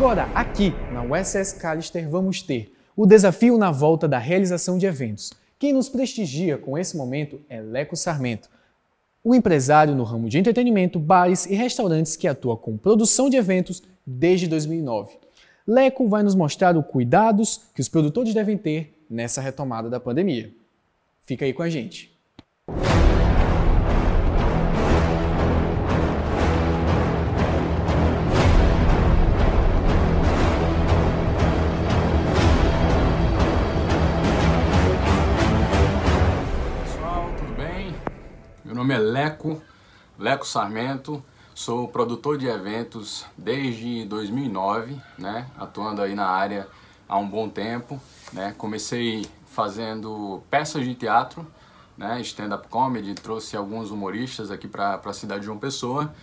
agora, aqui na USS Callister, vamos ter o desafio na volta da realização de eventos. Quem nos prestigia com esse momento é Leco Sarmento, o empresário no ramo de entretenimento, bares e restaurantes que atua com produção de eventos desde 2009. Leco vai nos mostrar os cuidados que os produtores devem ter nessa retomada da pandemia. Fica aí com a gente. Leco, Leco Sarmento, sou produtor de eventos desde 2009, né, atuando aí na área há um bom tempo, né, comecei fazendo peças de teatro, né, stand-up comedy, trouxe alguns humoristas aqui para a cidade de João Pessoa.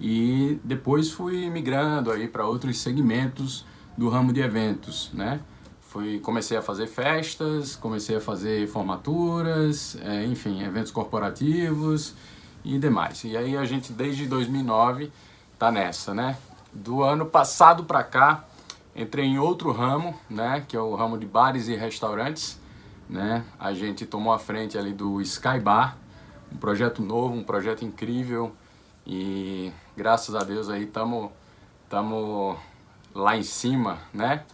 E depois fui migrando aí para outros segmentos do ramo de eventos, né, Fui, comecei a fazer festas, comecei a fazer formaturas, é, enfim, eventos corporativos e demais. E aí a gente desde 2009 tá nessa, né? Do ano passado para cá entrei em outro ramo, né? Que é o ramo de bares e restaurantes, né? A gente tomou a frente ali do Sky Bar, um projeto novo, um projeto incrível e graças a Deus aí estamos tamo lá em cima, né?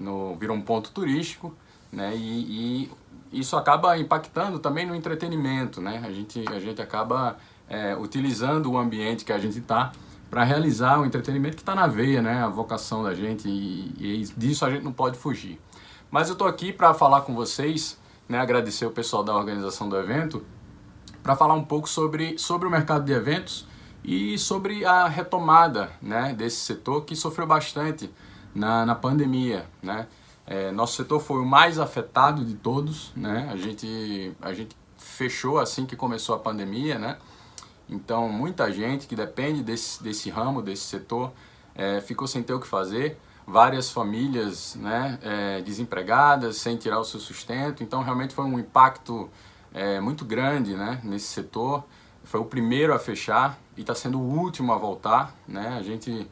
no, virou um ponto turístico, né? E, e, isso acaba impactando também no entretenimento, né? A gente, a gente acaba é, utilizando o ambiente que a gente está para realizar o entretenimento que está na veia, né? A vocação da gente e, e disso a gente não pode fugir. Mas eu estou aqui para falar com vocês, né? Agradecer o pessoal da organização do evento para falar um pouco sobre, sobre o mercado de eventos e sobre a retomada né, desse setor que sofreu bastante na, na pandemia, né? É, nosso setor foi o mais afetado de todos, né? A gente, a gente fechou assim que começou a pandemia, né? Então, muita gente que depende desse, desse ramo, desse setor, é, ficou sem ter o que fazer. Várias famílias né, é, desempregadas, sem tirar o seu sustento. Então, realmente foi um impacto é, muito grande né, nesse setor. Foi o primeiro a fechar e está sendo o último a voltar. Né? A gente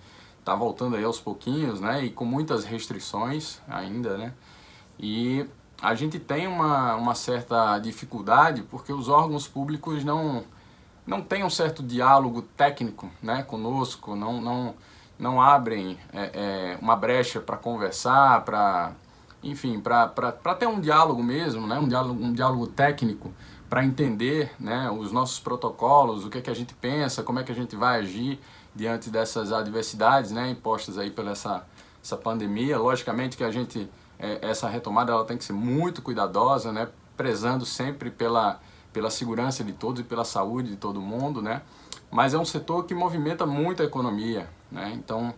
está voltando aí aos pouquinhos, né? E com muitas restrições ainda, né? E a gente tem uma, uma certa dificuldade porque os órgãos públicos não não têm um certo diálogo técnico, né? Conosco, não não não abrem é, é, uma brecha para conversar, para enfim, para ter um diálogo mesmo, né? Um diálogo, um diálogo técnico para entender, né? Os nossos protocolos, o que é que a gente pensa, como é que a gente vai agir diante dessas adversidades né, impostas aí pela essa, essa pandemia. Logicamente que a gente, é, essa retomada ela tem que ser muito cuidadosa, né, prezando sempre pela, pela segurança de todos e pela saúde de todo mundo, né? Mas é um setor que movimenta muito a economia, né? Então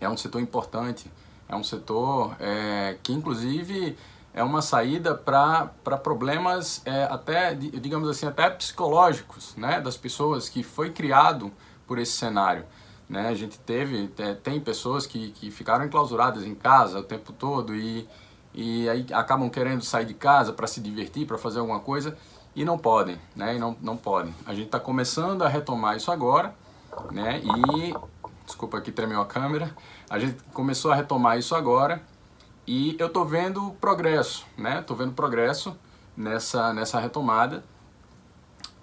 é um setor importante, é um setor é, que inclusive é uma saída para problemas é, até, digamos assim, até psicológicos, né? Das pessoas que foi criado por esse cenário. Né? A gente teve, tem pessoas que, que ficaram enclausuradas em casa o tempo todo e, e aí acabam querendo sair de casa para se divertir, para fazer alguma coisa e não podem, né? E não, não podem. A gente está começando a retomar isso agora, né? E desculpa aqui tremeu a câmera. A gente começou a retomar isso agora e eu tô vendo progresso, né? Tô vendo progresso nessa nessa retomada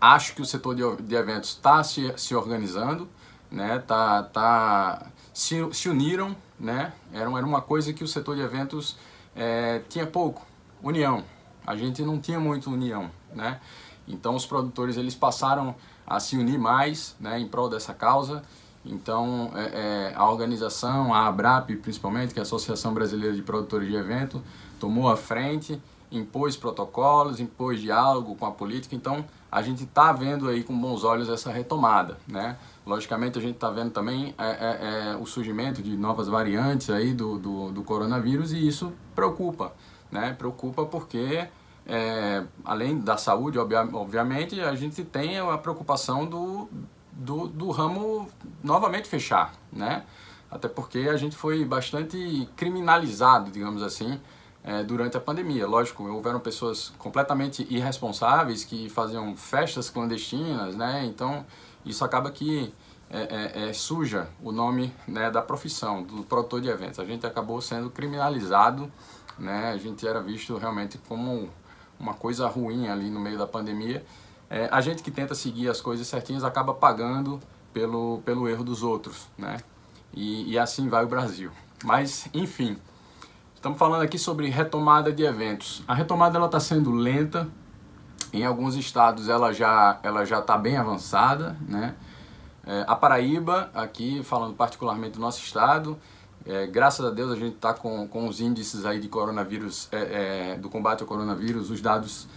Acho que o setor de, de eventos está se, se organizando, né? Tá, tá, se, se uniram, né? Era, era uma coisa que o setor de eventos é, tinha pouco, união. A gente não tinha muito união, né? Então os produtores eles passaram a se unir mais, né? Em prol dessa causa. Então é, é, a organização, a ABRAP principalmente, que é a Associação Brasileira de Produtores de Evento, tomou a frente, impôs protocolos, impôs diálogo com a política. Então a gente está vendo aí com bons olhos essa retomada, né? Logicamente a gente está vendo também é, é, é, o surgimento de novas variantes aí do, do, do, coronavírus e isso preocupa, né? Preocupa porque é, além da saúde, obviamente, a gente tem a preocupação do, do, do ramo novamente fechar, né? Até porque a gente foi bastante criminalizado, digamos assim, é, durante a pandemia. Lógico, houveram pessoas completamente irresponsáveis que faziam festas clandestinas, né? Então, isso acaba que, é, é, é, suja o nome né, da profissão, do produtor de eventos. A gente acabou sendo criminalizado, né? a gente era visto realmente como uma coisa ruim ali no meio da pandemia. É, a gente que tenta seguir as coisas certinhas acaba pagando pelo, pelo erro dos outros, né? E, e assim vai o Brasil. Mas, enfim, estamos falando aqui sobre retomada de eventos. A retomada ela está sendo lenta, em alguns estados ela já ela já está bem avançada, né? É, a Paraíba, aqui falando particularmente do nosso estado, é, graças a Deus a gente está com, com os índices aí de coronavírus, é, é, do combate ao coronavírus, os dados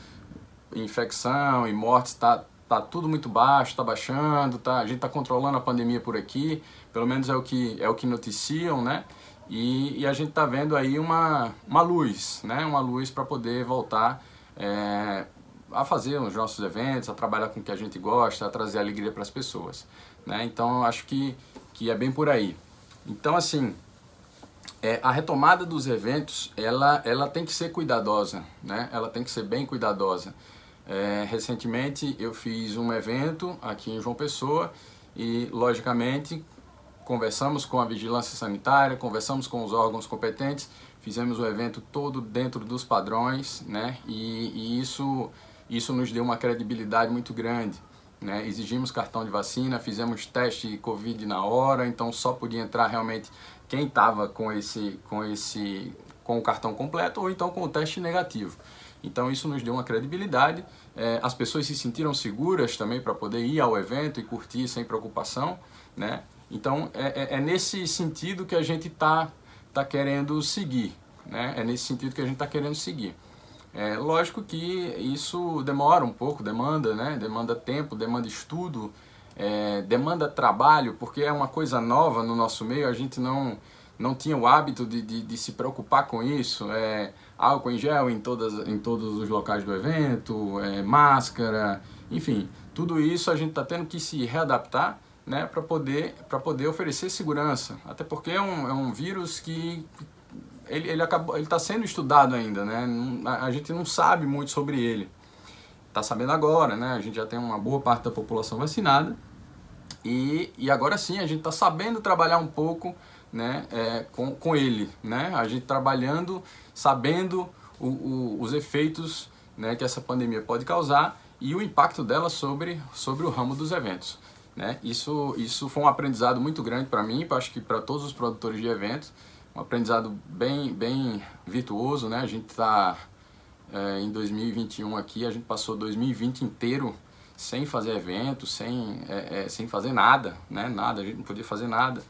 infecção e mortes está tá tudo muito baixo, está baixando, tá, a gente está controlando a pandemia por aqui, pelo menos é o que é o que noticiam, né? E, e a gente está vendo aí uma, uma luz, né? Uma luz para poder voltar é, a fazer os nossos eventos, a trabalhar com o que a gente gosta, a trazer alegria para as pessoas. Né? Então, acho que, que é bem por aí. Então, assim, é, a retomada dos eventos, ela, ela tem que ser cuidadosa, né? Ela tem que ser bem cuidadosa. É, recentemente, eu fiz um evento aqui em João Pessoa e, logicamente, conversamos com a vigilância sanitária, conversamos com os órgãos competentes, fizemos o evento todo dentro dos padrões, né? E, e isso, isso nos deu uma credibilidade muito grande. Né? Exigimos cartão de vacina, fizemos teste de Covid na hora, então só podia entrar realmente quem estava com esse, com esse, com o cartão completo ou então com o teste negativo. Então isso nos deu uma credibilidade. É, as pessoas se sentiram seguras também para poder ir ao evento e curtir sem preocupação, né? Então é, é, é nesse sentido que a gente está tá querendo seguir, né? É nesse sentido que a gente está querendo seguir. É lógico que isso demora um pouco, demanda, né? Demanda tempo, demanda estudo, é, demanda trabalho, porque é uma coisa nova no nosso meio, a gente não, não tinha o hábito de, de, de se preocupar com isso. É, álcool em gel em, todas, em todos os locais do evento, é, máscara, enfim, tudo isso a gente está tendo que se readaptar né, para poder, poder oferecer segurança. Até porque é um, é um vírus que ele, ele está sendo estudado ainda, né? A, a gente não sabe muito sobre ele. Está sabendo agora, né? A gente já tem uma boa parte da população vacinada e, e agora sim a gente está sabendo trabalhar um pouco, né? É, com, com ele, né? A gente trabalhando, sabendo o, o, os efeitos, né? Que essa pandemia pode causar e o impacto dela sobre sobre o ramo dos eventos. Né? Isso, isso foi um aprendizado muito grande para mim, acho que para todos os produtores de eventos, um aprendizado bem, bem virtuoso, né? A gente está é, em 2021 aqui, a gente passou 2020 inteiro sem fazer evento, sem, é, é, sem fazer nada, né? Nada, a gente não podia fazer nada.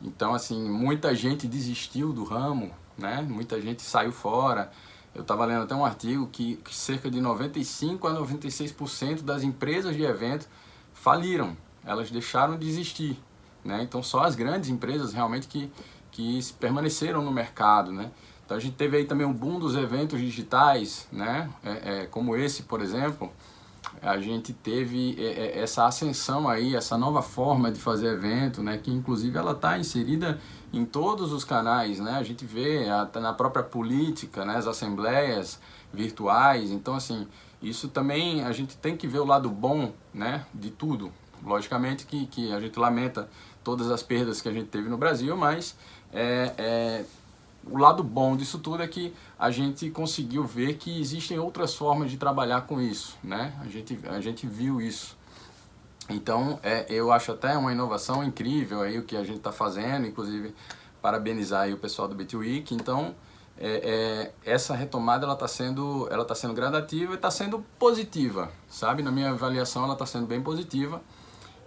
Então, assim, muita gente desistiu do ramo, né? Muita gente saiu fora. Eu estava lendo até um artigo que, que cerca de 95 a 96% das empresas de evento faliram, elas deixaram de existir, né? Então, só as grandes empresas realmente que que permaneceram no mercado, né? Então a gente teve aí também um boom dos eventos digitais, né? É, é, como esse, por exemplo, a gente teve é, é, essa ascensão aí, essa nova forma de fazer evento, né? Que inclusive ela está inserida em todos os canais, né? A gente vê até na própria política, né? As assembleias virtuais. Então assim, isso também a gente tem que ver o lado bom, né? De tudo. Logicamente que, que a gente lamenta todas as perdas que a gente teve no Brasil, mas é, é, o lado bom disso tudo é que a gente conseguiu ver que existem outras formas de trabalhar com isso, né? A gente, a gente viu isso. Então, é, eu acho até uma inovação incrível aí o que a gente está fazendo, inclusive parabenizar o pessoal do BitWeek. Então, é, é, essa retomada ela está sendo, ela tá sendo gradativa e está sendo positiva, sabe? Na minha avaliação, ela está sendo bem positiva.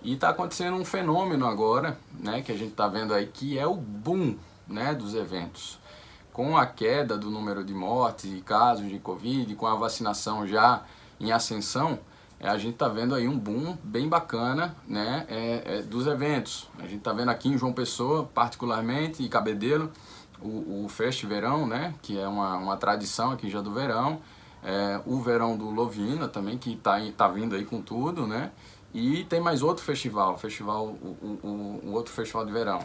E está acontecendo um fenômeno agora, né, que a gente está vendo aí, que é o boom né, dos eventos. Com a queda do número de mortes e casos de Covid, com a vacinação já em ascensão, é, a gente está vendo aí um boom bem bacana né, é, é, dos eventos. A gente está vendo aqui em João Pessoa, particularmente, e Cabedelo, o, o Fest Verão, né, que é uma, uma tradição aqui já do verão. É, o Verão do Lovina também, que está tá vindo aí com tudo, né? E tem mais outro festival, festival o, o, o, outro festival de verão.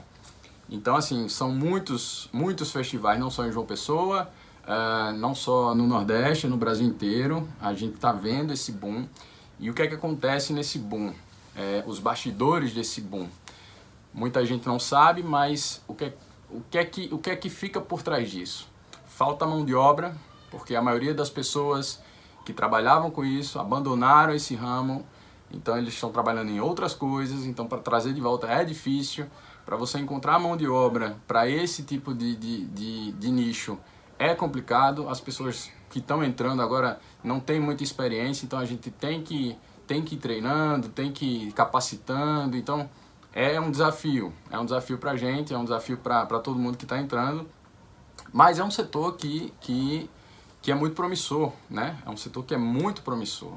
Então, assim, são muitos, muitos festivais, não só em João Pessoa, uh, não só no Nordeste, no Brasil inteiro. A gente está vendo esse boom. E o que é que acontece nesse boom? É, os bastidores desse boom. Muita gente não sabe, mas o que, é, o, que é que, o que é que fica por trás disso? Falta mão de obra, porque a maioria das pessoas que trabalhavam com isso abandonaram esse ramo, então eles estão trabalhando em outras coisas, então para trazer de volta é difícil. Para você encontrar mão de obra para esse tipo de, de, de, de nicho é complicado. As pessoas que estão entrando agora não têm muita experiência, então a gente tem que, tem que ir treinando, tem que ir capacitando. Então é um desafio, é um desafio para a gente, é um desafio para todo mundo que está entrando. Mas é um setor que, que, que é muito promissor, né? É um setor que é muito promissor.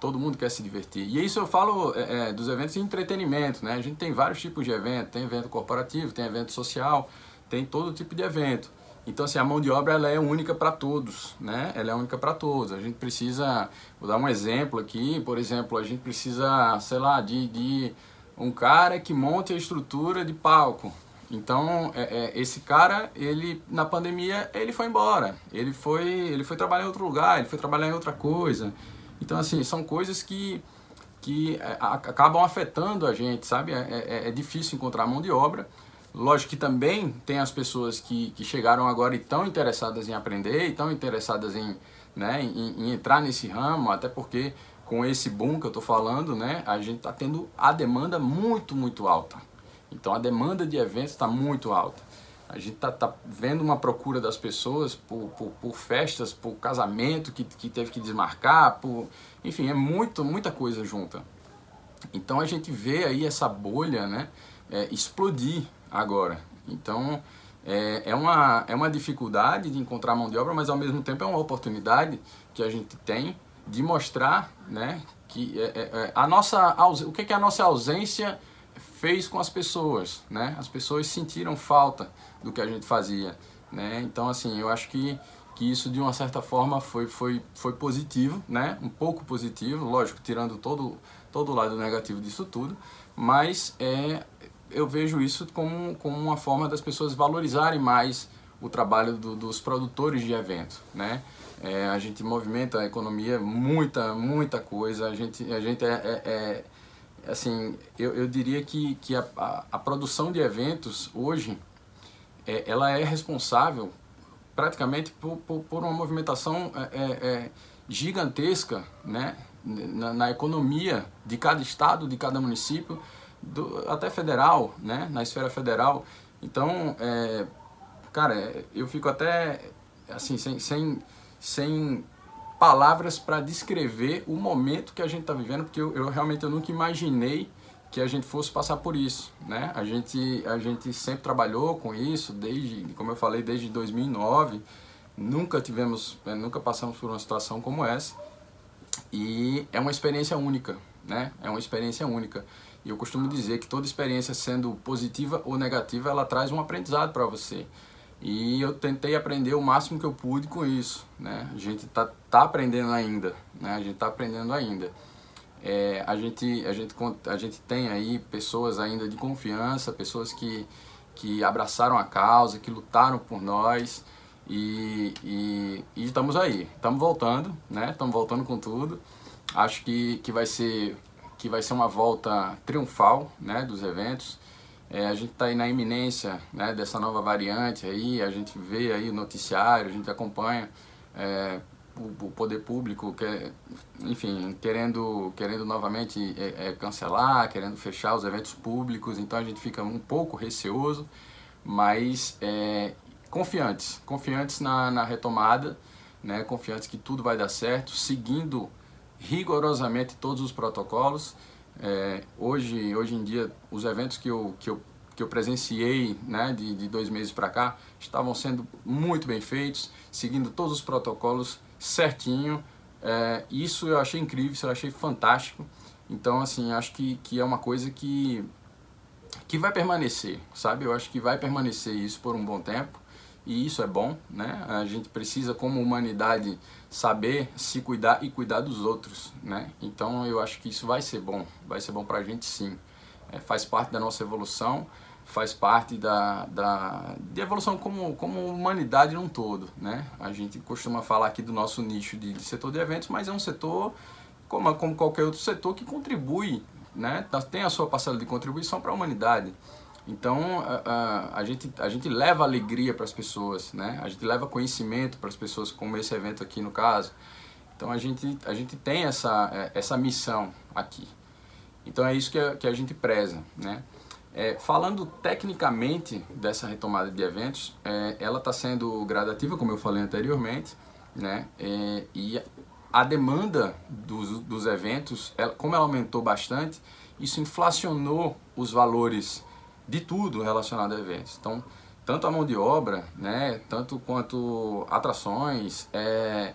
Todo mundo quer se divertir. E isso eu falo é, é, dos eventos de entretenimento, né? A gente tem vários tipos de evento, tem evento corporativo, tem evento social, tem todo tipo de evento. Então, assim, a mão de obra ela é única para todos, né? Ela é única para todos. A gente precisa, vou dar um exemplo aqui, por exemplo, a gente precisa, sei lá, de, de um cara que monte a estrutura de palco. Então, é, é, esse cara, ele na pandemia, ele foi embora. Ele foi, ele foi trabalhar em outro lugar, ele foi trabalhar em outra coisa. Então, assim, são coisas que, que é, acabam afetando a gente, sabe? É, é, é, difícil encontrar mão de obra. Lógico que também tem as pessoas que, que chegaram agora e estão interessadas em aprender, e estão interessadas em, né, em, em entrar nesse ramo, até porque com esse boom que eu estou falando, né, a gente está tendo a demanda muito, muito alta. Então a demanda de eventos está muito alta. A gente está tá vendo uma procura das pessoas por, por, por, festas, por casamento que, que teve que desmarcar, por, enfim, é muito, muita coisa junta. Então a gente vê aí essa bolha né, é, explodir agora. Então é, é, uma, é uma dificuldade de encontrar mão de obra, mas ao mesmo tempo é uma oportunidade que a gente tem de mostrar né, que é, é, é a nossa, o que, que a nossa ausência fez com as pessoas. Né? As pessoas sentiram falta do que a gente fazia. Né? Então, assim, eu acho que, que isso de uma certa forma foi, foi, foi positivo, né? um pouco positivo, lógico, tirando todo, todo o lado negativo disso tudo, mas é, eu vejo isso como, como uma forma das pessoas valorizarem mais o trabalho do, dos produtores de evento, né? É, a gente movimenta a economia, muita, muita coisa. A gente, a gente é, é, é assim, eu, eu diria que, que a, a, a produção de eventos hoje, é, ela é responsável praticamente por, por, por uma movimentação é, é, gigantesca, né? Na, na, economia de cada estado, de cada município, do, até federal, né? Na esfera federal. Então, cara, eu fico até assim sem, sem sem palavras para descrever o momento que a gente está vivendo, porque eu, eu, realmente eu nunca imaginei que a gente fosse passar por isso, né? A gente a gente sempre trabalhou com isso desde, como eu falei, desde 2009. Nunca tivemos, né, nunca passamos por uma situação como essa. E é uma experiência única, né? É uma experiência única. E eu costumo dizer que toda experiência, sendo positiva ou negativa, ela traz um aprendizado para você. E eu tentei aprender o máximo que eu pude com isso, né? A gente tá, tá aprendendo ainda, né? A gente tá aprendendo ainda. É, a, gente, a, gente, a gente tem aí pessoas ainda de confiança, pessoas que, que abraçaram a causa, que lutaram por nós e, e, e estamos aí, estamos voltando, né? Estamos voltando com tudo. Acho que, que, vai ser, que vai ser uma volta triunfal né, dos eventos. É, a gente está aí na iminência né, dessa nova variante aí, a gente vê aí o noticiário, a gente acompanha é, o, o, poder público, que, enfim, querendo, querendo novamente é, é, cancelar, querendo fechar os eventos públicos, então a gente fica um pouco receoso, mas é, confiantes, confiantes na, na retomada, né, confiantes que tudo vai dar certo, seguindo rigorosamente todos os protocolos, é, hoje, hoje em dia, os eventos que eu, que eu, que eu presenciei né, de, de dois meses para cá estavam sendo muito bem feitos, seguindo todos os protocolos certinho. É, isso eu achei incrível, isso eu achei fantástico. Então, assim, acho que, que é uma coisa que, que vai permanecer, sabe? Eu acho que vai permanecer isso por um bom tempo e isso é bom, né? A gente precisa, como humanidade, saber se cuidar e cuidar dos outros, né? Então eu acho que isso vai ser bom, vai ser bom para a gente sim. É, faz parte da nossa evolução, faz parte da, da de evolução como, como humanidade num todo, né? A gente costuma falar aqui do nosso nicho de, de setor de eventos, mas é um setor como, como qualquer outro setor que contribui, né? Tem a sua parcela de contribuição para a humanidade. Então a, a, a, gente, a gente leva alegria para as pessoas, né? A gente leva conhecimento para as pessoas, como esse evento aqui no caso. Então a gente, a gente tem essa, é, essa missão aqui. Então é isso que a, que a gente preza, né? É, falando tecnicamente dessa retomada de eventos, é, ela está sendo gradativa, como eu falei anteriormente, né? É, e a demanda dos, dos eventos, ela, como ela aumentou bastante, isso inflacionou os valores de tudo relacionado a eventos. Então, tanto a mão de obra, né, tanto quanto atrações, é,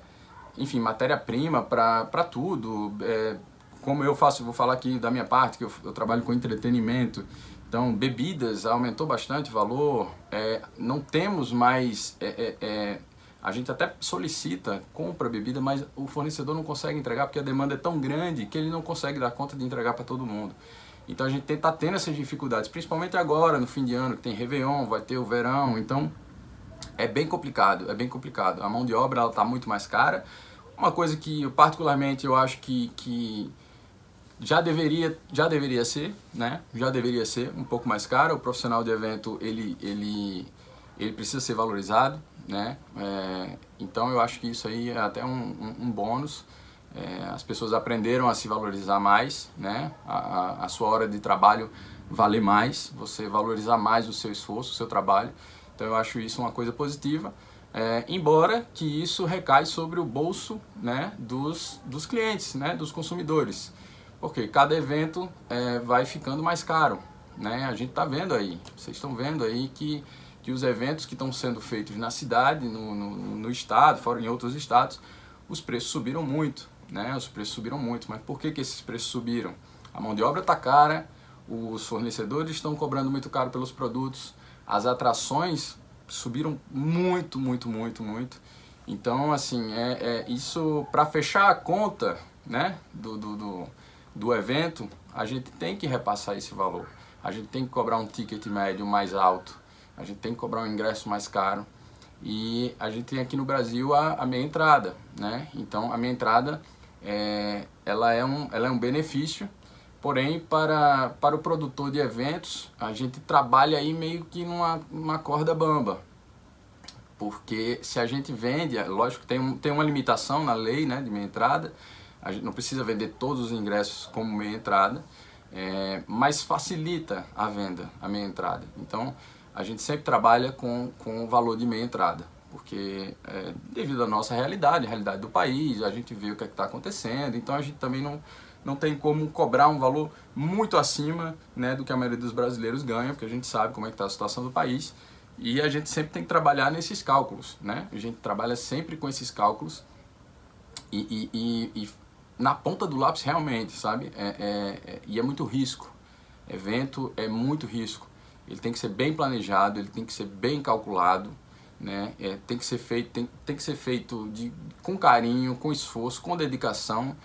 enfim, matéria-prima para tudo. É, como eu faço, vou falar aqui da minha parte, que eu, eu trabalho com entretenimento, então bebidas aumentou bastante o valor, é, não temos mais é, é, é a gente até solicita, compra bebida, mas o fornecedor não consegue entregar porque a demanda é tão grande que ele não consegue dar conta de entregar para todo mundo. Então a gente está tendo essas dificuldades, principalmente agora, no fim de ano, que tem Réveillon, vai ter o verão, então é bem complicado, é bem complicado. A mão de obra está muito mais cara. Uma coisa que eu, particularmente eu acho que, que já deveria, já deveria ser, né? Já deveria ser um pouco mais cara. O profissional de evento, ele, ele, ele precisa ser valorizado né? É, então eu acho que isso aí é até um, um, um bônus. É, as pessoas aprenderam a se valorizar mais, né? A, a, a, sua hora de trabalho valer mais, você valorizar mais o seu esforço, o seu trabalho. Então eu acho isso uma coisa positiva. É, embora que isso recai sobre o bolso né, dos, dos clientes, né, dos consumidores. Porque cada evento é, vai ficando mais caro. Né? A gente está vendo aí, vocês estão vendo aí que que os eventos que estão sendo feitos na cidade, no, no, no, estado, fora em outros estados, os preços subiram muito, né? Os preços subiram muito. Mas por que, que esses preços subiram? A mão de obra está cara, os fornecedores estão cobrando muito caro pelos produtos, as atrações subiram muito, muito, muito, muito. Então, assim, é, é isso para fechar a conta, né, do, do, do, do evento, a gente tem que repassar esse valor. A gente tem que cobrar um ticket médio mais alto a gente tem que cobrar um ingresso mais caro. E a gente tem aqui no Brasil a, a meia entrada, né? Então a meia entrada é, ela, é um, ela é um benefício, porém para, para o produtor de eventos a gente trabalha aí meio que numa, numa corda bamba. Porque se a gente vende, é lógico tem, um, tem uma limitação na lei né, de meia entrada, a gente não precisa vender todos os ingressos como meia entrada, é, mas facilita a venda, a meia entrada. Então a gente sempre trabalha com, com o valor de meia entrada, porque é, devido à nossa realidade, a realidade do país, a gente vê o que é está acontecendo, então a gente também não, não tem como cobrar um valor muito acima né, do que a maioria dos brasileiros ganha, porque a gente sabe como é que está a situação do país, e a gente sempre tem que trabalhar nesses cálculos, né? A gente trabalha sempre com esses cálculos e, e, e, e na ponta do lápis realmente, sabe? É, é, é, e é muito risco. Evento é muito risco ele tem que ser bem planejado, ele tem que ser bem calculado, né? É, tem que ser feito, tem, tem que ser feito de, com carinho, com esforço, com dedicação,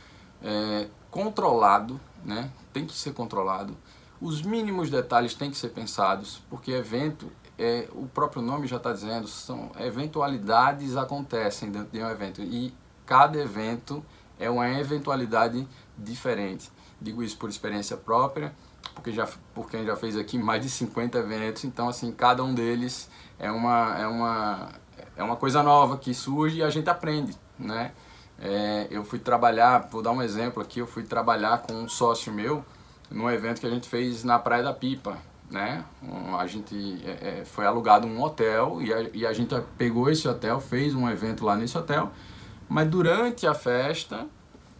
é, controlado, né? Tem que ser controlado. Os mínimos detalhes têm que ser pensados, porque evento, é, o próprio nome já está dizendo, são eventualidades acontecem dentro de um evento e cada evento é uma eventualidade diferente. Digo isso por experiência própria porque já por quem já fez aqui mais de 50 eventos, então assim, cada um deles é uma é uma é uma coisa nova que surge e a gente aprende, né? É, eu fui trabalhar, vou dar um exemplo aqui, eu fui trabalhar com um sócio meu num evento que a gente fez na Praia da Pipa, né? Um, a gente é, é, foi alugado um hotel e a, e a gente pegou esse hotel, fez um evento lá nesse hotel, mas durante a festa,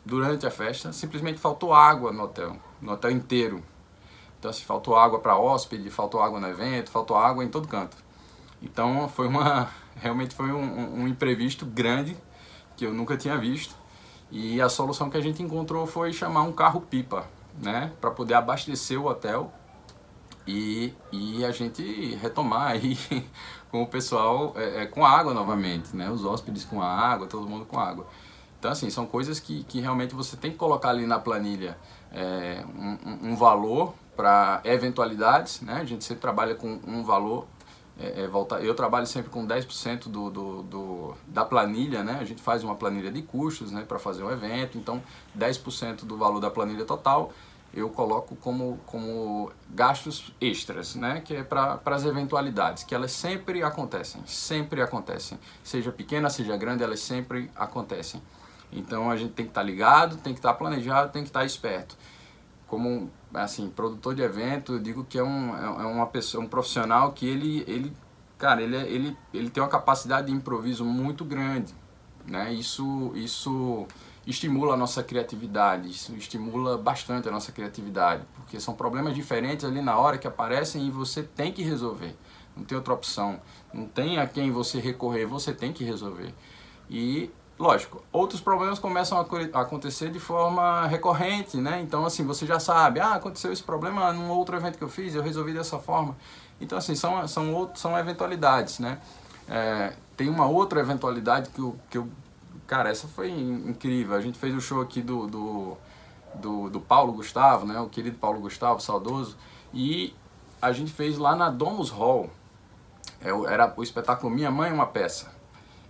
durante a festa, simplesmente faltou água no hotel, no hotel inteiro. Então, assim, faltou água para hóspede, faltou água no evento, faltou água em todo canto. Então, foi uma, realmente foi um, um imprevisto grande que eu nunca tinha visto. E a solução que a gente encontrou foi chamar um carro-pipa, né, para poder abastecer o hotel e, e a gente retomar aí com o pessoal é, é, com água novamente, né, os hóspedes com água, todo mundo com água. Então, assim, são coisas que, que realmente você tem que colocar ali na planilha é, um, um valor para eventualidades, né? A gente sempre trabalha com um valor, é, é, volta, eu trabalho sempre com 10% do, do, do, da planilha, né? A gente faz uma planilha de custos, né, para fazer um evento, então 10% do valor da planilha total eu coloco como, como gastos extras, né? que é para as eventualidades, que elas sempre acontecem, sempre acontecem. Seja pequena, seja grande, elas sempre acontecem. Então a gente tem que estar tá ligado, tem que estar tá planejado, tem que estar tá esperto. Como assim, produtor de evento, eu digo que é um, é uma pessoa, um profissional que ele, ele cara, ele, é, ele, ele tem uma capacidade de improviso muito grande. Né? Isso, isso estimula a nossa criatividade, isso estimula bastante a nossa criatividade, porque são problemas diferentes ali na hora que aparecem e você tem que resolver. Não tem outra opção. Não tem a quem você recorrer, você tem que resolver. E, lógico, outros problemas começam a acontecer de forma recorrente, né? Então, assim, você já sabe, ah, aconteceu esse problema num outro evento que eu fiz, eu resolvi dessa forma. Então, assim, são, são, outros, são eventualidades, né? É, tem uma outra eventualidade que eu, que eu Cara, essa foi incrível. A gente fez o show aqui do, do, do, do Paulo Gustavo, né? O querido Paulo Gustavo, saudoso. E a gente fez lá na Domus Hall. É era o espetáculo Minha Mãe Uma Peça.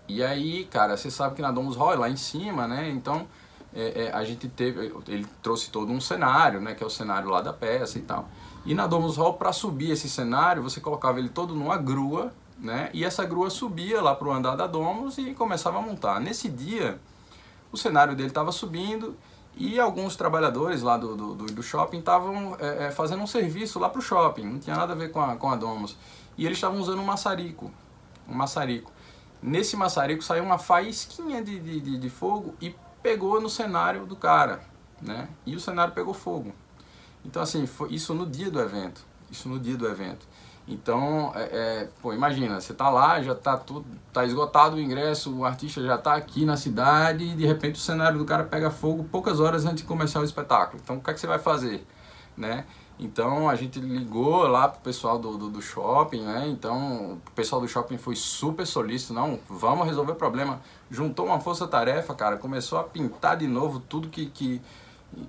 E aí, cara, você sabe que na Domus Hall é lá em cima, né? Então, é, é, a gente teve... Ele trouxe todo um cenário, né? Que é o cenário lá da peça e tal. E na Domus Hall, para subir esse cenário, você colocava ele todo numa grua né? E essa grua subia lá para o andar da Domus e começava a montar. Nesse dia, o cenário dele estava subindo e alguns trabalhadores lá do, do, do shopping estavam é, é, fazendo um serviço lá para o shopping, não tinha nada a ver com a, com a Domus. E eles estavam usando um maçarico, um maçarico. Nesse maçarico saiu uma faísquinha de, de, de, fogo e pegou no cenário do cara, né? E o cenário pegou fogo. Então assim, foi isso no dia do evento, isso no dia do evento. Então, é, é, pô, imagina, você tá lá, já tá tudo, tá esgotado o ingresso, o artista já tá aqui na cidade e de repente o cenário do cara pega fogo poucas horas antes de começar o espetáculo. Então, o que é que você vai fazer, né? Então, a gente ligou lá pro pessoal do, do, do shopping, né? Então, o pessoal do shopping foi super solícito, não, vamos resolver o problema. Juntou uma força-tarefa, cara, começou a pintar de novo tudo que, que,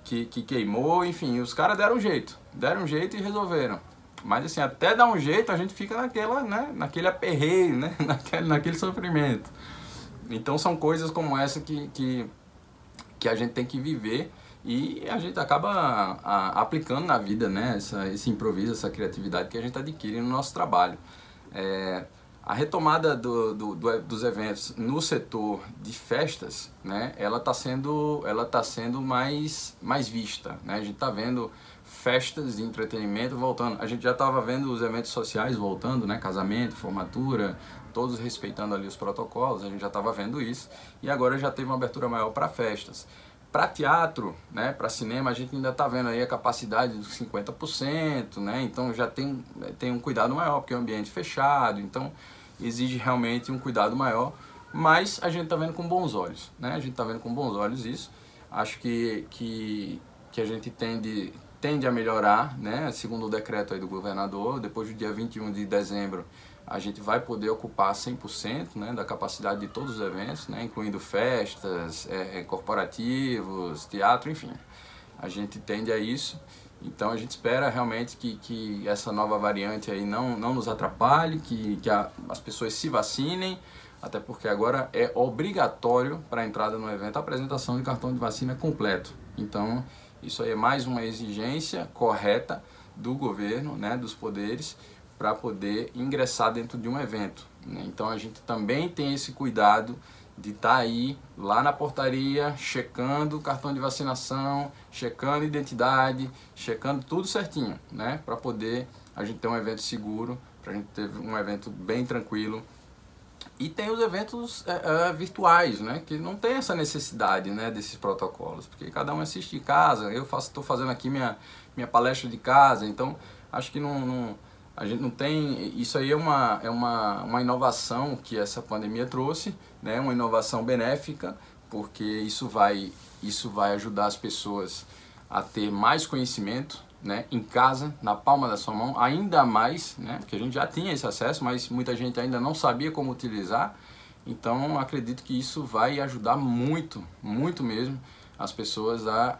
que, que queimou, enfim, os caras deram um jeito, deram um jeito e resolveram. Mas assim, até dar um jeito, a gente fica naquela, né, naquele aperreio, né, naquele, naquele sofrimento. Então são coisas como essa que, que, que a gente tem que viver e a gente acaba a, aplicando na vida, né, essa, esse improviso, essa criatividade que a gente adquire no nosso trabalho. É, a retomada do, do, do, dos eventos no setor de festas, né, ela está sendo, ela tá sendo mais, mais vista. Né? A gente está vendo festas de entretenimento voltando. A gente já estava vendo os eventos sociais voltando, né? Casamento, formatura, todos respeitando ali os protocolos, a gente já estava vendo isso. E agora já teve uma abertura maior para festas. Para teatro, né, para cinema, a gente ainda está vendo aí a capacidade dos 50%, né? Então já tem, tem um cuidado maior, porque é um ambiente fechado, então exige realmente um cuidado maior, mas a gente está vendo com bons olhos, né? A gente está vendo com bons olhos isso. Acho que, que, que a gente tende, tende a melhorar, né? Segundo o decreto aí do governador, depois do dia 21 de dezembro, a gente vai poder ocupar 100% né, da capacidade de todos os eventos, né, incluindo festas, é, é, corporativos, teatro, enfim. A gente tende a isso. Então a gente espera realmente que, que essa nova variante aí não, não nos atrapalhe, que, que a, as pessoas se vacinem, até porque agora é obrigatório para a entrada no evento a apresentação de cartão de vacina completo. Então isso aí é mais uma exigência correta do governo, né, dos poderes, para poder ingressar dentro de um evento. Né? Então a gente também tem esse cuidado de estar tá aí lá na portaria, checando o cartão de vacinação, checando identidade, checando tudo certinho, né, para poder a gente ter um evento seguro, para a gente ter um evento bem tranquilo e tem os eventos é, é, virtuais, né? Que não tem essa necessidade, né? Desses protocolos, porque cada um assiste em casa. Eu estou fazendo aqui minha minha palestra de casa, então acho que não, não, a gente não tem. Isso aí é uma é uma, uma inovação que essa pandemia trouxe, né? Uma inovação benéfica, porque isso vai isso vai ajudar as pessoas a ter mais conhecimento né, em casa, na palma da sua mão, ainda mais, né, porque a gente já tinha esse acesso, mas muita gente ainda não sabia como utilizar. Então, acredito que isso vai ajudar muito, muito mesmo, as pessoas a,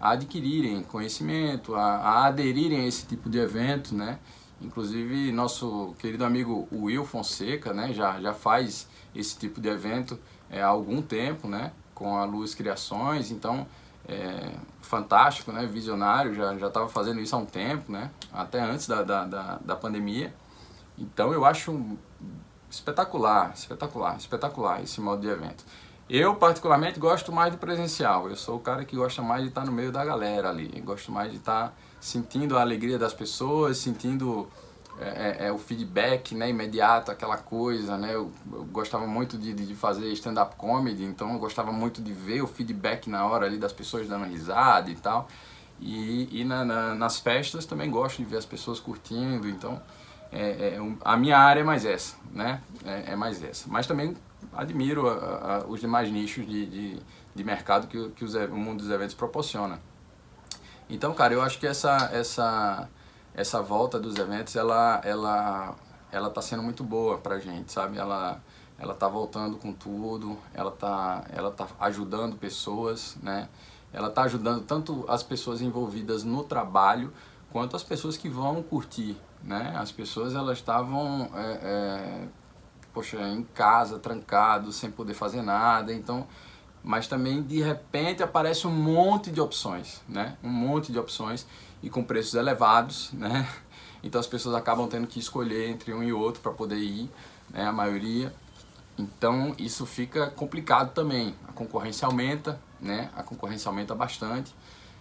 a, adquirirem conhecimento, a, a, aderirem a esse tipo de evento, né? Inclusive, nosso querido amigo Will Fonseca, né, já, já faz esse tipo de evento é, há algum tempo, né, com a Luz Criações. Então, é, fantástico, né? Visionário, já estava fazendo isso há um tempo, né? Até antes da, da, da, da pandemia. Então eu acho espetacular, espetacular, espetacular esse modo de evento. Eu, particularmente, gosto mais do presencial. Eu sou o cara que gosta mais de estar no meio da galera ali. Eu gosto mais de estar sentindo a alegria das pessoas, sentindo é, é, é o feedback né, imediato, aquela coisa. Né? Eu, eu gostava muito de, de fazer stand-up comedy, então eu gostava muito de ver o feedback na hora ali das pessoas dando risada e tal. E, e na, na, nas festas também gosto de ver as pessoas curtindo, então é, é, a minha área é mais essa, né? É, é mais essa. Mas também admiro a, a, os demais nichos de, de, de mercado que, que os, o mundo dos eventos proporciona. Então, cara, eu acho que essa, essa, essa volta dos eventos, ela, ela, ela tá sendo muito boa pra gente, sabe? Ela, ela tá voltando com tudo, ela tá, ela tá ajudando pessoas, né? Ela tá ajudando tanto as pessoas envolvidas no trabalho, quanto as pessoas que vão curtir, né? As pessoas, elas estavam... É, é, poxa, em casa, trancado, sem poder fazer nada, então, mas também de repente aparece um monte de opções, né? Um monte de opções e com preços elevados, né? Então as pessoas acabam tendo que escolher entre um e outro para poder ir, né? A maioria. Então isso fica complicado também. A concorrência aumenta, né? A concorrência aumenta bastante.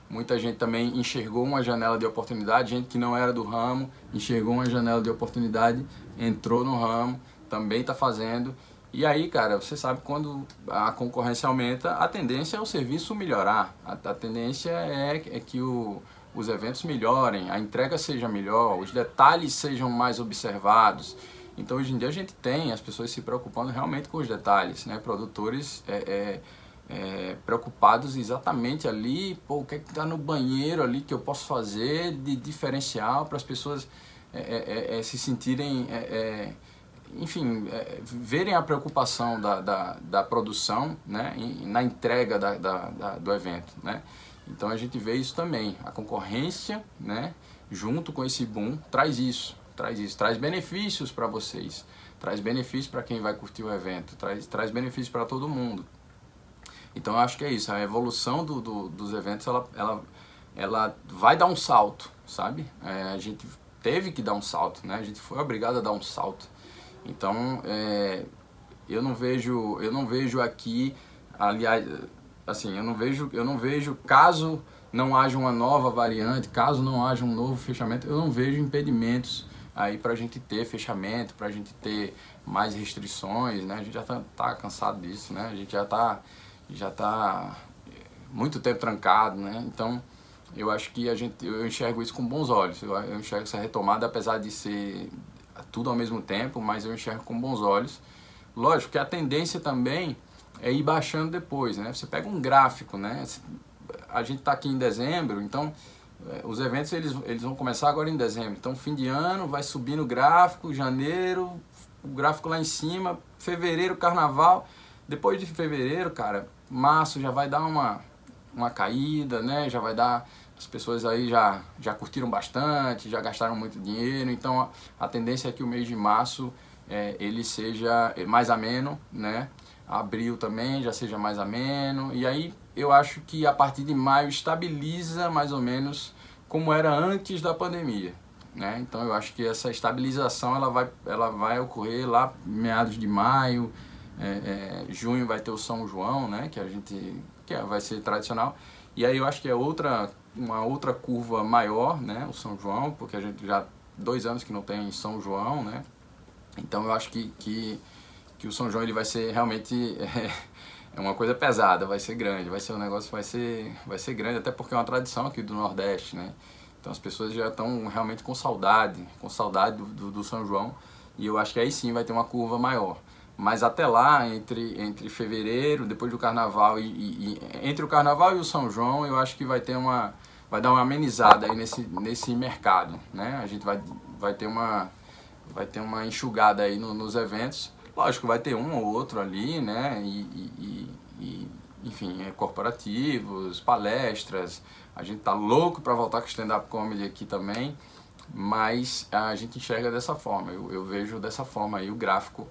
Muita gente também enxergou uma janela de oportunidade, gente que não era do ramo, enxergou uma janela de oportunidade, entrou no ramo, também está fazendo. E aí, cara, você sabe quando a concorrência aumenta, a tendência é o serviço melhorar. A, a tendência é, é que o, os eventos melhorem, a entrega seja melhor, os detalhes sejam mais observados. Então, hoje em dia, a gente tem as pessoas se preocupando realmente com os detalhes, né? Produtores é, é, é, preocupados exatamente ali, pô, o que é que está no banheiro ali que eu posso fazer de diferencial para as pessoas é, é, é, se sentirem enfim, é, verem a preocupação da, da, da produção né, na entrega da, da, do evento. Né? Então a gente vê isso também. A concorrência, né, junto com esse boom, traz isso, traz isso, traz benefícios para vocês, traz benefícios para quem vai curtir o evento, traz, traz benefícios para todo mundo. Então eu acho que é isso, a evolução do, do, dos eventos ela, ela, ela vai dar um salto, sabe? É, a gente teve que dar um salto, né? A gente foi obrigado a dar um salto. Então, é, eu não vejo, eu não vejo aqui, aliás, assim, eu não vejo, eu não vejo caso não haja uma nova variante, caso não haja um novo fechamento, eu não vejo impedimentos aí para a gente ter fechamento, para a gente ter mais restrições, né? A gente já tá, tá cansado disso, né? A gente já tá, já tá muito tempo trancado, né? Então, eu acho que a gente, eu enxergo isso com bons olhos. Eu, eu enxergo essa retomada, apesar de ser tudo ao mesmo tempo, mas eu enxergo com bons olhos. Lógico que a tendência também é ir baixando depois, né? Você pega um gráfico, né? A gente está aqui em dezembro, então é, os eventos eles, eles vão começar agora em dezembro. Então, fim de ano, vai subindo o gráfico, janeiro, o gráfico lá em cima, fevereiro, carnaval. Depois de fevereiro, cara, março já vai dar uma, uma caída, né? Já vai dar as pessoas aí já, já curtiram bastante, já gastaram muito dinheiro, então a, a tendência é que o mês de março é, ele seja mais ameno, né? Abril também já seja mais ameno, e aí eu acho que a partir de maio estabiliza mais ou menos como era antes da pandemia. Né? Então eu acho que essa estabilização ela vai, ela vai ocorrer lá meados de maio, é, é, junho vai ter o São João, né? que a gente que é, vai ser tradicional. E aí eu acho que é outra uma outra curva maior, né, o São João, porque a gente já dois anos que não tem São João, né? Então eu acho que, que, que o São João ele vai ser realmente é, é uma coisa pesada, vai ser grande, vai ser um negócio vai ser vai ser grande até porque é uma tradição aqui do Nordeste, né? Então as pessoas já estão realmente com saudade, com saudade do, do, do São João e eu acho que aí sim vai ter uma curva maior. Mas até lá, entre, entre fevereiro, depois do carnaval e, e, e, entre o carnaval e o São João, eu acho que vai ter uma, vai dar uma amenizada aí nesse, nesse mercado, né? A gente vai, vai ter uma vai ter uma enxugada aí no, nos eventos. Lógico, vai ter um ou outro ali, né? E, e, e enfim, é, corporativos, palestras. A gente tá louco para voltar com stand-up comedy aqui também, mas a gente enxerga dessa forma. Eu, eu vejo dessa forma aí o gráfico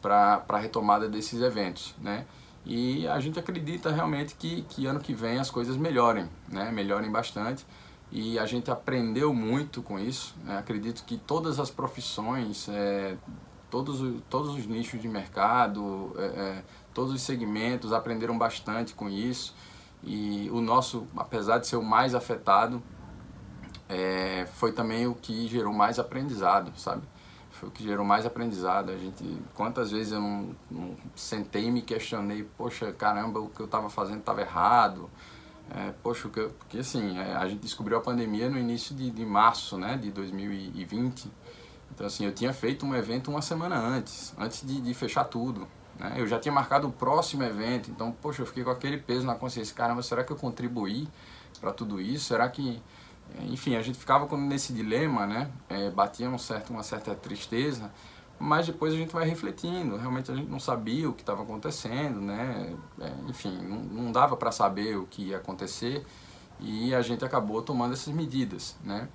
para a retomada desses eventos, né? E a gente acredita realmente que, que ano que vem as coisas melhorem, né? melhorem bastante. E a gente aprendeu muito com isso. Né? Acredito que todas as profissões, é, todos, todos os nichos de mercado, é, é, todos os segmentos aprenderam bastante com isso. E o nosso, apesar de ser o mais afetado, é, foi também o que gerou mais aprendizado, sabe? Foi o que gerou mais aprendizado. A gente, quantas vezes eu não, não sentei e me questionei, poxa, caramba, o que eu estava fazendo estava errado. É, poxa, porque assim, é, a gente descobriu a pandemia no início de, de março, né, de 2020. Então assim, eu tinha feito um evento uma semana antes, antes de, de fechar tudo. Né? Eu já tinha marcado o próximo evento, então, poxa, eu fiquei com aquele peso na consciência. Caramba, será que eu contribuí para tudo isso? Será que enfim, a gente ficava nesse dilema, né? É, batia um certo, uma certa tristeza, mas depois a gente vai refletindo. Realmente a gente não sabia o que estava acontecendo, né? É, enfim, não, não dava para saber o que ia acontecer e a gente acabou tomando essas medidas, né?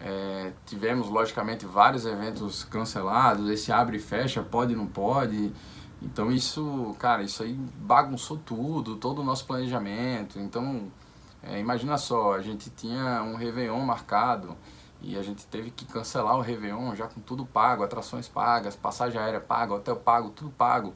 É, tivemos, logicamente, vários eventos cancelados, esse abre e fecha, pode não pode. Então isso, cara, isso aí bagunçou tudo, todo o nosso planejamento. Então é, imagina só, a gente tinha um Réveillon marcado e a gente teve que cancelar o Réveillon já com tudo pago, atrações pagas, passagem aérea paga, hotel pago, tudo pago.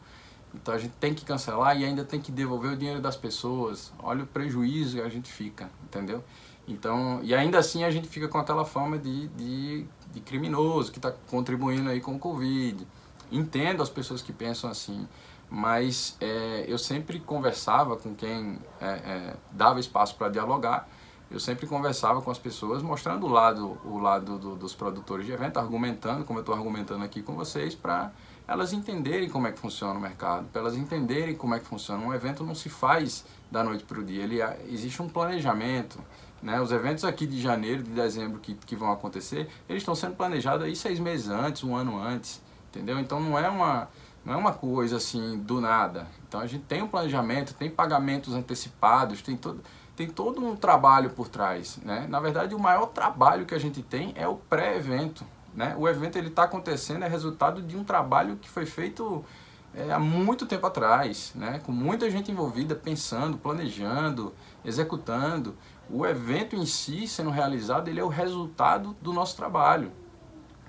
Então a gente tem que cancelar e ainda tem que devolver o dinheiro das pessoas. Olha o prejuízo que a gente fica, entendeu? Então, e ainda assim a gente fica com aquela fama de, de, de criminoso que está contribuindo aí com o Covid. Entendo as pessoas que pensam assim mas é, eu sempre conversava com quem é, é, dava espaço para dialogar, eu sempre conversava com as pessoas, mostrando o lado, o lado do, dos produtores de evento, argumentando, como eu estou argumentando aqui com vocês, para elas entenderem como é que funciona o mercado, para elas entenderem como é que funciona. Um evento não se faz da noite para o dia, ele, existe um planejamento. Né? Os eventos aqui de janeiro, de dezembro que, que vão acontecer, eles estão sendo planejados aí seis meses antes, um ano antes, entendeu? Então não é uma não é uma coisa assim do nada. Então a gente tem um planejamento, tem pagamentos antecipados, tem todo, tem todo um trabalho por trás. Né? Na verdade, o maior trabalho que a gente tem é o pré-evento. Né? O evento ele está acontecendo é resultado de um trabalho que foi feito é, há muito tempo atrás, né? com muita gente envolvida, pensando, planejando, executando. O evento em si sendo realizado, ele é o resultado do nosso trabalho.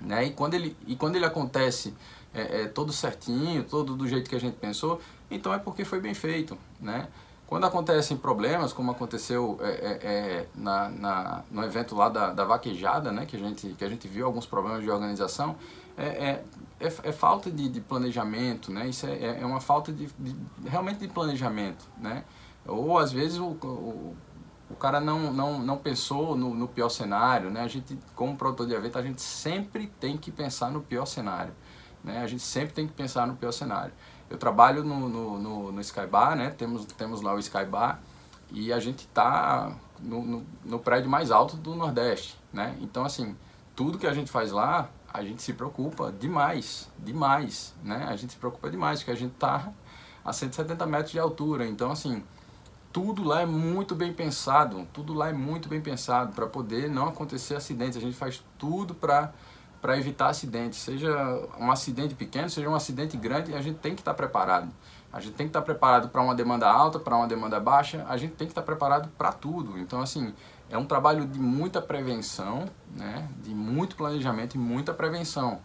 Né? E, quando ele, e quando ele acontece é, é, todo certinho, todo do jeito que a gente pensou, então é porque foi bem feito, né? Quando acontecem problemas, como aconteceu é, é, é, na, na, no evento lá da, da vaquejada, né, que a, gente, que a gente viu alguns problemas de organização, é, é, é, falta de, de, planejamento, né? Isso é, é uma falta de, de, realmente de planejamento, né? Ou às vezes o, o, o cara não, não, não pensou no, no pior cenário, né? A gente, como produtor de evento, a gente sempre tem que pensar no pior cenário. Né? A gente sempre tem que pensar no pior cenário. Eu trabalho no, no, no, no Skybar, né? temos, temos lá o Skybar, e a gente está no, no, no, prédio mais alto do Nordeste. Né? Então, assim, tudo que a gente faz lá, a gente se preocupa demais, demais. Né? A gente se preocupa demais, porque a gente está a 170 metros de altura. Então, assim, tudo lá é muito bem pensado, tudo lá é muito bem pensado para poder não acontecer acidentes. A gente faz tudo para para evitar acidentes, seja um acidente pequeno, seja um acidente grande, a gente tem que estar preparado. A gente tem que estar preparado para uma demanda alta, para uma demanda baixa, a gente tem que estar preparado para tudo. Então, assim, é um trabalho de muita prevenção, né? de muito planejamento e muita prevenção.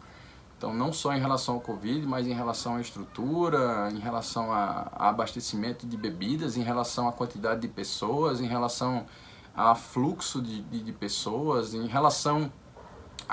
Então, não só em relação ao Covid, mas em relação à estrutura, em relação a, a abastecimento de bebidas, em relação à quantidade de pessoas, em relação a fluxo de, de, de pessoas, em relação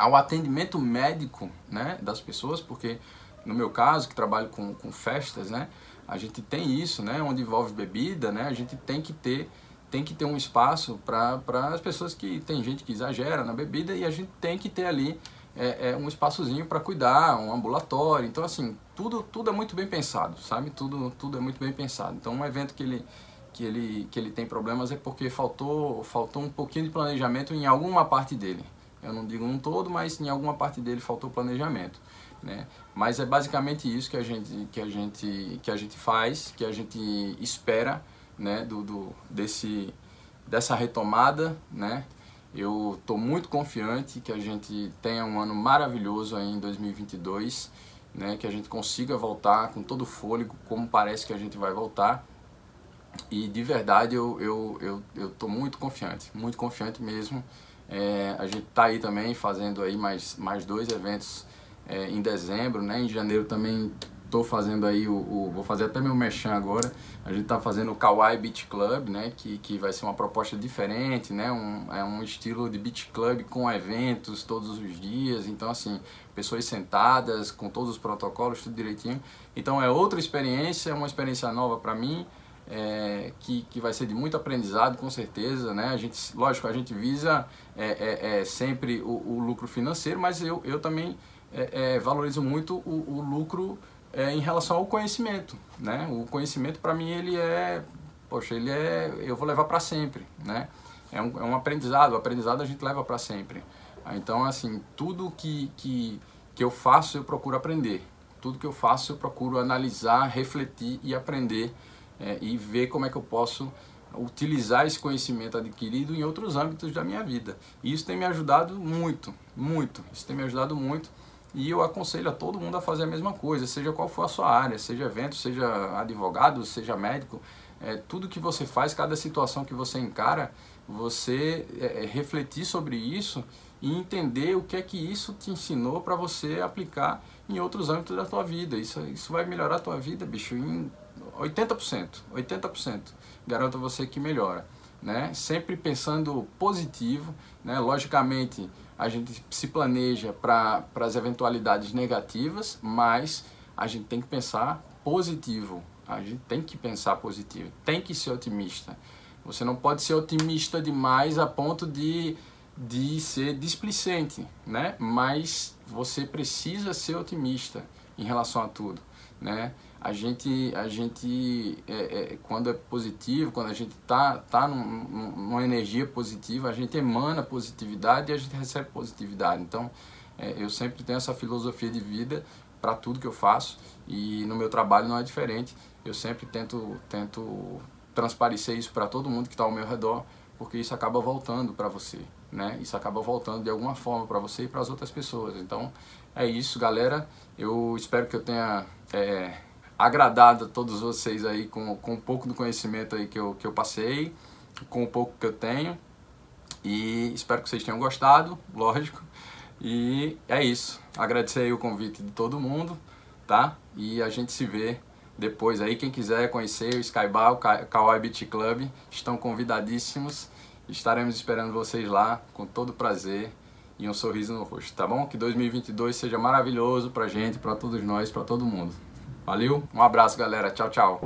ao atendimento médico né, das pessoas, porque no meu caso, que trabalho com, com festas, né, a gente tem isso, né, onde envolve bebida, né, a gente tem que ter tem que ter um espaço para as pessoas que tem gente que exagera na bebida e a gente tem que ter ali é, é um espaçozinho para cuidar, um ambulatório. Então assim, tudo tudo é muito bem pensado, sabe? Tudo tudo é muito bem pensado. Então um evento que ele que ele que ele tem problemas é porque faltou faltou um pouquinho de planejamento em alguma parte dele. Eu não digo um todo, mas em alguma parte dele faltou planejamento. Né? Mas é basicamente isso que a gente, que a gente, que a gente faz, que a gente espera né? do, do, desse, dessa retomada. Né? Eu estou muito confiante que a gente tenha um ano maravilhoso aí em 2022 né, que a gente consiga voltar com todo o fôlego, como parece que a gente vai voltar. E de verdade eu eu eu eu tô muito confiante, muito confiante mesmo. É, a gente tá aí também fazendo aí mais mais dois eventos é, em dezembro, né? Em janeiro também tô fazendo aí o, o, vou fazer até meu merchan agora. A gente tá fazendo o Kawaii Beach Club, né? Que, que vai ser uma proposta diferente, né? Um, é um estilo de beach club com eventos todos os dias. Então assim, pessoas sentadas com todos os protocolos, tudo direitinho. Então é outra experiência, é uma experiência nova para mim. É, que, que vai ser de muito aprendizado, com certeza, né? A gente, lógico, a gente visa é, é, é sempre o, o, lucro financeiro, mas eu, eu também é, é, valorizo muito o, o lucro em relação ao conhecimento, né? O conhecimento para mim ele é, poxa, ele é, eu vou levar para sempre, né? É um, é um aprendizado, o aprendizado a gente leva para sempre. Então, assim, tudo que, que, que eu faço eu procuro aprender. Tudo que eu faço eu procuro analisar, refletir e aprender é, e ver como é que eu posso utilizar esse conhecimento adquirido em outros âmbitos da minha vida. E isso tem me ajudado muito, muito. Isso tem me ajudado muito e eu aconselho a todo mundo a fazer a mesma coisa, seja qual for a sua área, seja evento, seja advogado, seja médico, é, tudo que você faz, cada situação que você encara, você é, é refletir sobre isso e entender o que é que isso te ensinou para você aplicar em outros âmbitos da tua vida. Isso, isso vai melhorar a tua vida, bicho, em 80%. 80%. Garanto a você que melhora. Né? Sempre pensando positivo, né? Logicamente, a gente se planeja para as eventualidades negativas, mas a gente tem que pensar positivo. A gente tem que pensar positivo, tem que ser otimista. Você não pode ser otimista demais a ponto de, de ser displicente, né? Mas você precisa ser otimista em relação a tudo, né? A gente, a gente é, é, quando é positivo, quando a gente tá, tá num, numa energia positiva, a gente emana positividade e a gente recebe positividade. Então, é, eu sempre tenho essa filosofia de vida para tudo que eu faço e no meu trabalho não é diferente. Eu sempre tento, tento transparecer isso para todo mundo que está ao meu redor, porque isso acaba voltando para você, né? Isso acaba voltando de alguma forma para você e para as outras pessoas. Então, é isso, galera. Eu espero que eu tenha é, agradado a todos vocês aí com, com um pouco do conhecimento aí que eu, que eu passei, com o pouco que eu tenho. E espero que vocês tenham gostado, lógico. E é isso. Agradecer aí o convite de todo mundo, tá? E a gente se vê depois aí. Quem quiser conhecer o Skybar, o Kawaii Beach Club, estão convidadíssimos. Estaremos esperando vocês lá com todo prazer e um sorriso no rosto, tá bom? Que 2022 seja maravilhoso pra gente, pra todos nós, pra todo mundo. Valeu, um abraço galera, tchau, tchau.